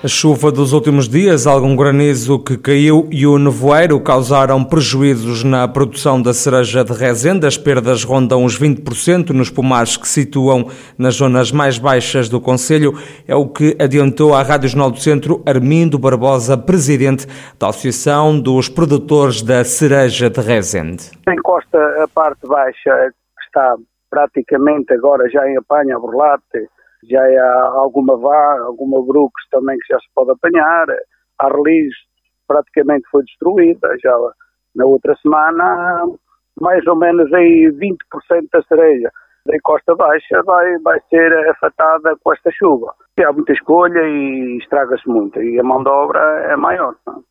A chuva dos últimos dias, algum granizo que caiu e o nevoeiro causaram prejuízos na produção da cereja de Rezende. As perdas rondam os 20% nos pomares que situam nas zonas mais baixas do Conselho. É o que adiantou à Rádio Jornal do Centro Armindo Barbosa, presidente da Associação dos Produtores da Cereja de Rezende. Encosta a parte baixa, está praticamente agora já em apanha a borlate, já há alguma vá, alguma brooks também que já se pode apanhar, a release praticamente foi destruída, já na outra semana mais ou menos aí 20% da cereja da Costa Baixa vai, vai ser afetada com esta chuva. E há muita escolha e estraga-se muito e a mão de obra é maior, não?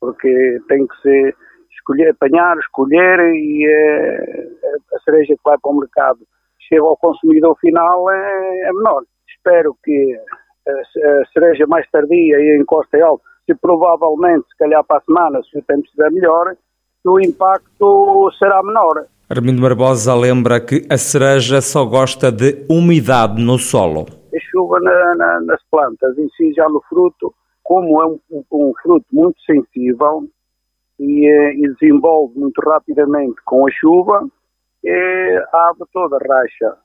porque tem que ser escolher, apanhar, escolher e é, a cereja que vai para o mercado chega ao consumidor final é, é menor espero que a cereja mais tardia e em Costa Alta, se provavelmente, se calhar para a semana, se o tempo estiver melhor, o impacto será menor. Armindo Barbosa lembra que a cereja só gosta de umidade no solo. A chuva na, na, nas plantas, em si já no fruto, como é um, um fruto muito sensível e, eh, e, desenvolve muito rapidamente com a chuva, a ave toda racha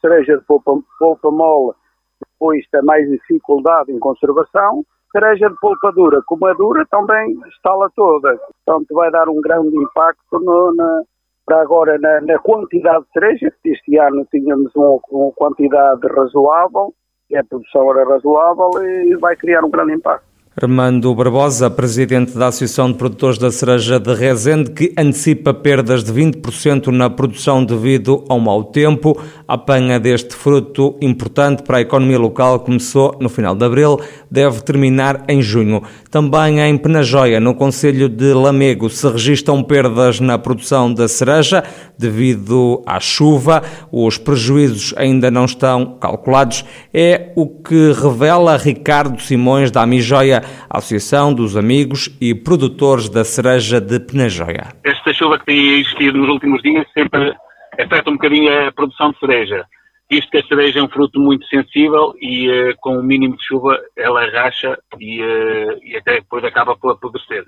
cereja de polpa, polpa mole, depois tem mais dificuldade em conservação. Cereja de polpa dura, como é dura, também está-la toda. Portanto, vai dar um grande impacto no, na, para agora na, na, quantidade de cereja, este ano tínhamos uma, uma quantidade razoável, a produção era razoável, e vai criar um grande impacto. Armando Barbosa, presidente da Associação de Produtores da Cereja de Rezende, que antecipa perdas de 20% na produção devido ao mau tempo. A apanha deste fruto importante para a economia local começou no final de abril, deve terminar em junho. Também em Penajóia, no Conselho de Lamego, se registram perdas na produção da cereja devido à chuva. Os prejuízos ainda não estão calculados. É o que revela Ricardo Simões da Amijoia Associação dos Amigos e Produtores da Cereja de Penajóia. Esta chuva que tem existido nos últimos dias sempre afeta um bocadinho a produção de cereja. Isto que a cereja é um fruto muito sensível e uh, com o um mínimo de chuva ela racha e, uh, e até depois acaba por apodrecer.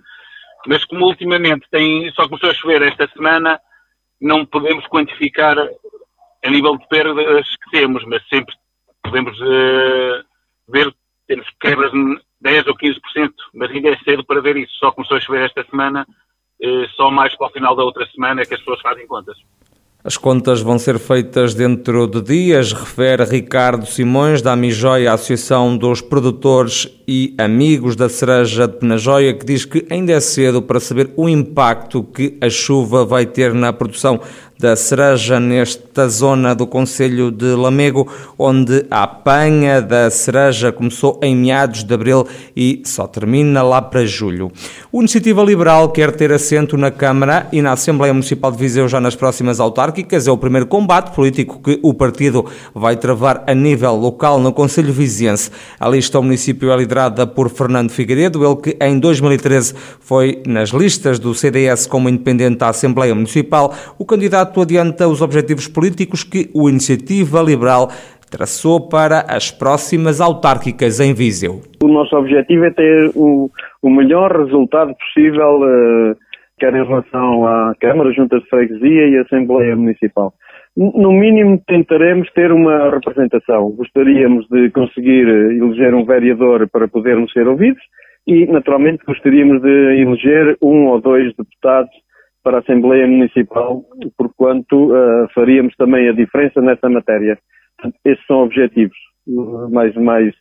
Mas como ultimamente tem, só começou a chover esta semana, não podemos quantificar a nível de perdas que temos, mas sempre podemos uh, ver temos quebras 10 ou 15%, mas ainda é cedo para ver isso. Só começou a chover esta semana, eh, só mais para o final da outra semana é que as pessoas fazem contas. As contas vão ser feitas dentro de dias, refere Ricardo Simões, da Amijóia, Associação dos Produtores e Amigos da Cereja de Penajóia, que diz que ainda é cedo para saber o impacto que a chuva vai ter na produção da cereja nesta zona do Conselho de Lamego, onde a apanha da cereja começou em meados de abril e só termina lá para julho. O Iniciativa Liberal quer ter assento na Câmara e na Assembleia Municipal de Viseu já nas próximas autárquicas. É o primeiro combate político que o partido vai travar a nível local no Conselho Viziense. A lista ao município é liderada por Fernando Figueiredo, ele que em 2013 foi nas listas do CDS como independente à Assembleia Municipal. O candidato candidato adianta os objetivos políticos que o Iniciativa Liberal traçou para as próximas autárquicas em Viseu. O nosso objetivo é ter o, o melhor resultado possível, uh, quer em relação à Câmara, Junta de Freguesia e Assembleia Municipal. No mínimo tentaremos ter uma representação. Gostaríamos de conseguir eleger um vereador para podermos ser ouvidos e, naturalmente, gostaríamos de eleger um ou dois deputados para a Assembleia Municipal, porquanto uh, faríamos também a diferença nessa matéria. Esses são objetivos mais, mais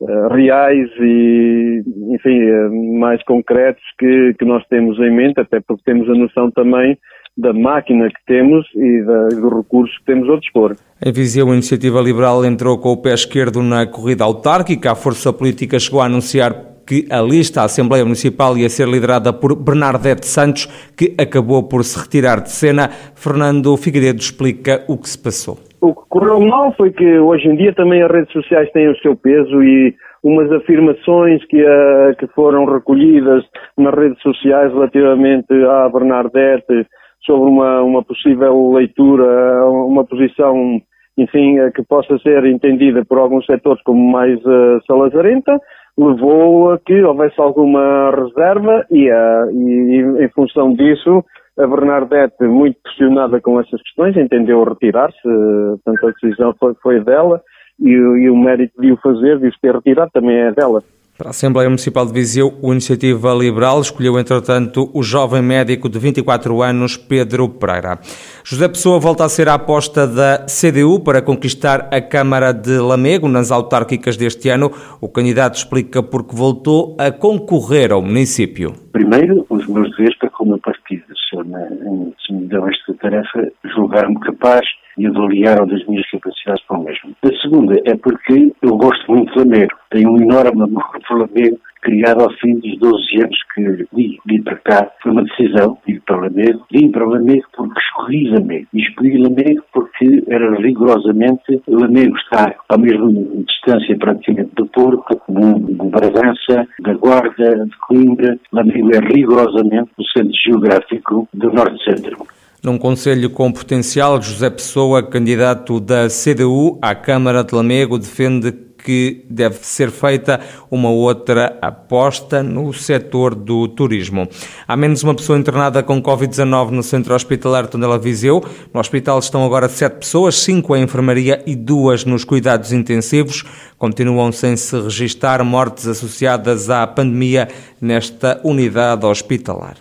uh, reais e, enfim, uh, mais concretos que, que nós temos em mente, até porque temos a noção também da máquina que temos e da, dos recursos que temos ao dispor. Em Viseu, a Iniciativa Liberal entrou com o pé esquerdo na corrida autárquica. A força política chegou a anunciar que a lista à Assembleia Municipal ia ser liderada por Bernardete Santos, que acabou por se retirar de cena. Fernando Figueiredo explica o que se passou. O que correu mal foi que hoje em dia também as redes sociais têm o seu peso e umas afirmações que, uh, que foram recolhidas nas redes sociais relativamente à Bernardete sobre uma, uma possível leitura, uma posição, enfim, que possa ser entendida por alguns setores como mais uh, salazarenta, levou a que houvesse alguma reserva e, uh, e, em função disso a Bernadette, muito pressionada com essas questões, entendeu retirar-se, portanto a decisão foi, foi dela e, e, o mérito de o fazer, de o ter retirado, também é dela. Para a Assembleia Municipal de Viseu, o Iniciativa Liberal escolheu, entretanto, o jovem médico de 24 anos, Pedro Pereira. José Pessoa volta a ser a aposta da CDU para conquistar a Câmara de Lamego nas autárquicas deste ano. O candidato explica porque voltou a concorrer ao município. Primeiro, os meus deveres para com o meu partido. Se me deu esta tarefa, julgar-me capaz e avaliar das minhas capacidades para o mesmo. A segunda é porque eu gosto muito de Lamego. Tenho um enorme amor por Lamego, criado ao fim dos 12 anos que vim, vim para cá. Foi uma decisão, vim para Lamego. Vim para Lamego porque escolhi Lamego. E escolhi Lamego porque era rigorosamente, Lamego está à mesma distância praticamente do Porto, de Bragança, da Guarda, de Coimbra. Lamego é rigorosamente o centro geográfico do Norte-Centro. Num conselho com potencial, José Pessoa, candidato da CDU à Câmara de Lamego, defende que deve ser feita uma outra aposta no setor do turismo. Há menos uma pessoa internada com Covid-19 no centro hospitalar Tondela Viseu. No hospital estão agora sete pessoas, cinco em enfermaria e duas nos cuidados intensivos. Continuam sem se registar mortes associadas à pandemia nesta unidade hospitalar.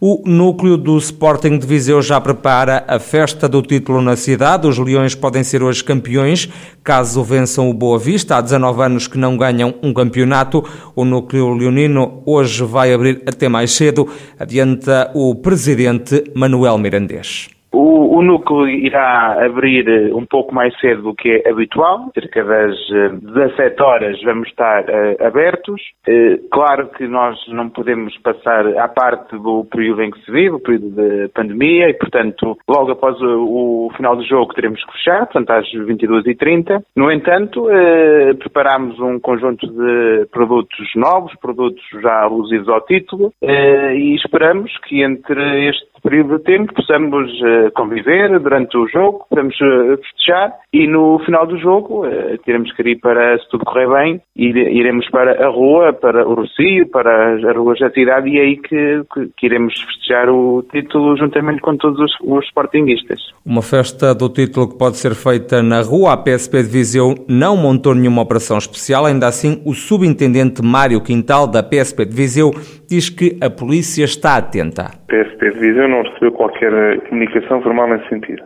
O núcleo do Sporting de Viseu já prepara a festa do título na cidade. Os Leões podem ser hoje campeões caso vençam o Boa Vista. Há 19 anos que não ganham um campeonato. O núcleo leonino hoje vai abrir até mais cedo, adianta o presidente Manuel Mirandês. O, o, núcleo irá abrir eh, um pouco mais cedo do que é habitual, cerca das 17 eh, horas vamos estar uh, abertos. Uh, claro que nós não podemos passar à parte do período em que se vive, o período de pandemia, e portanto, logo após o, o final do jogo teremos que fechar, portanto às 22h30. No entanto, uh, preparamos um conjunto de produtos novos, produtos já alusivos ao título, e esperamos que entre este período de tempo possamos uh, conviver durante o jogo, podemos uh, festejar e no final do jogo uh, teremos que ir para, se tudo correr bem, ir, iremos para a rua, para o Rocio, para as ruas da cidade e é aí que, que, que, iremos festejar o título juntamente com todos os, os sportinguistas. Uma festa do título que pode ser feita na rua. A PSP de Viseu não montou nenhuma operação especial, ainda assim o subintendente Mário Quintal da PSP de Viseu diz que a polícia está atenta. A PSP de Viseu não recebeu qualquer comunicação formal nesse sentido.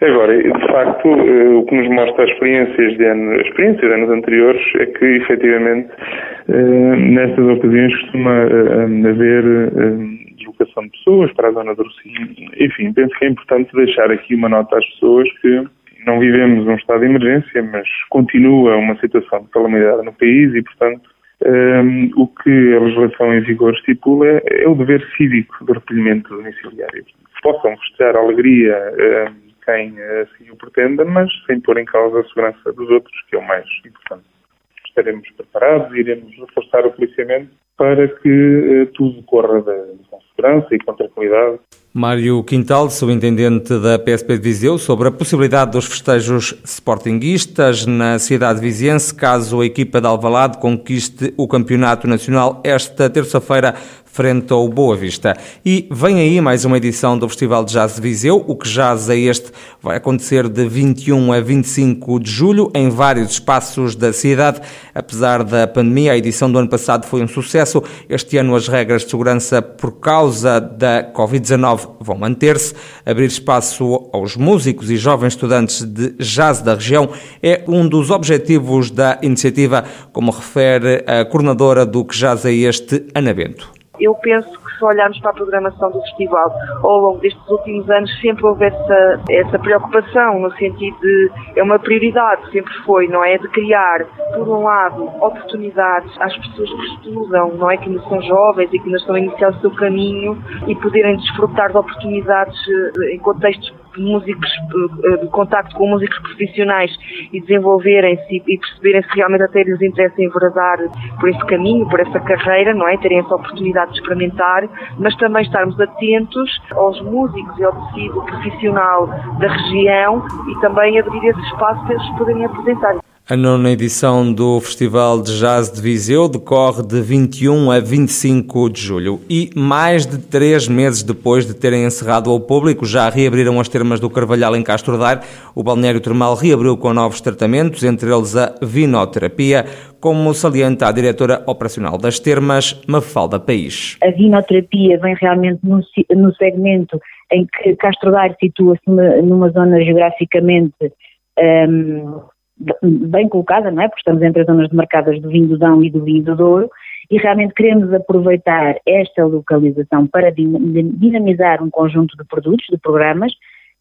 Agora, de facto, eh, o que nos mostra as experiências de, experiências de anos anteriores é que, efetivamente, eh, nestas ocasiões costuma eh, haver deslocação de pessoas para a zona do Rocinho. Enfim, penso que é importante deixar aqui uma nota às pessoas que não vivemos um estado de emergência, mas continua uma situação de calamidade no país e, portanto, um, o que a legislação em vigor estipula é, o dever cívico de recolhimento domiciliário. Possam festejar a alegria um, quem assim o pretenda, mas sem pôr em causa a segurança dos outros, que é o mais importante. Estaremos preparados iremos reforçar o policiamento para que uh, tudo corra com segurança e com tranquilidade Mário Quintal, subintendente da PSP de Viseu, sobre a possibilidade dos festejos sportinguistas na cidade viziense, caso a equipa de Alvalade conquiste o campeonato nacional esta terça-feira frente ao Boa Vista. E vem aí mais uma edição do Festival de Jazz de Viseu. O que jazz é este vai acontecer de 21 a 25 de julho em vários espaços da cidade. Apesar da pandemia, a edição do ano passado foi um sucesso. Este ano as regras de segurança por causa da Covid-19 vão manter-se. Abrir espaço aos músicos e jovens estudantes de jazz da região é um dos objetivos da iniciativa, como refere a coordenadora do que jazz é este, Ana Bento eu penso que se olharmos para a programação do festival ao longo destes últimos anos, sempre houve essa, essa preocupação, no sentido de, é uma prioridade, sempre foi, não é? De criar, por um lado, oportunidades às pessoas que estudam, não é? Que ainda são jovens e que ainda estão a iniciar o seu caminho e poderem desfrutar de oportunidades eh, em contextos músicos, de contacto com músicos profissionais e desenvolverem-se e perceberem se realmente até lhes interessa enveredar por esse caminho, por essa carreira, não é? Terem essa oportunidade de experimentar, mas também estarmos atentos aos músicos e ao tecido profissional da região e também abrir esse espaço para eles poderem apresentar. A nona edição do Festival de Jazz de Viseu decorre de 21 a 25 de julho e, mais de três meses depois de terem encerrado ao público, já reabriram as termas do Carvalhal em Castro Daire. O balneário termal reabriu com novos tratamentos, entre eles a vinoterapia, como salienta a diretora operacional das termas, Mafalda País. A vinoterapia vem realmente no, no segmento em que Castro Daire situa-se numa zona geograficamente um, bem colocada, não é? Porque estamos entre as zonas demarcadas do vinho do Dão e do vinho do Douro e realmente queremos aproveitar esta localização para dinamizar um conjunto de produtos, de programas,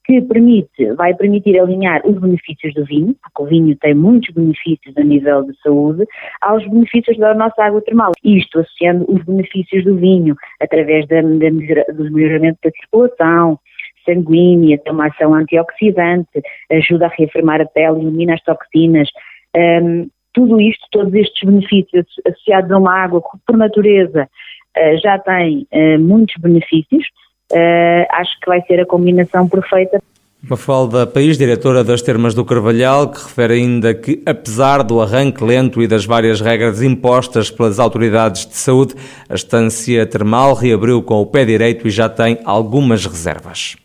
que permite, vai permitir alinhar os benefícios do vinho, porque o vinho tem muitos benefícios a nível de saúde, aos benefícios da nossa água termal. Isto associando os benefícios do vinho através da, da, do melhoramento da circulação, sanguínea, tem uma ação antioxidante, ajuda a reafirmar a pele, elimina as toxinas. Um, tudo isto, todos estes benefícios associados a uma água que, por natureza, uh, já tem uh, muitos benefícios, uh, acho que vai ser a combinação perfeita. Mafalda País, diretora das Termas do Carvalhal, que refere ainda que, apesar do arranque lento e das várias regras impostas pelas autoridades de saúde, a estância termal reabriu com o pé direito e já tem algumas reservas.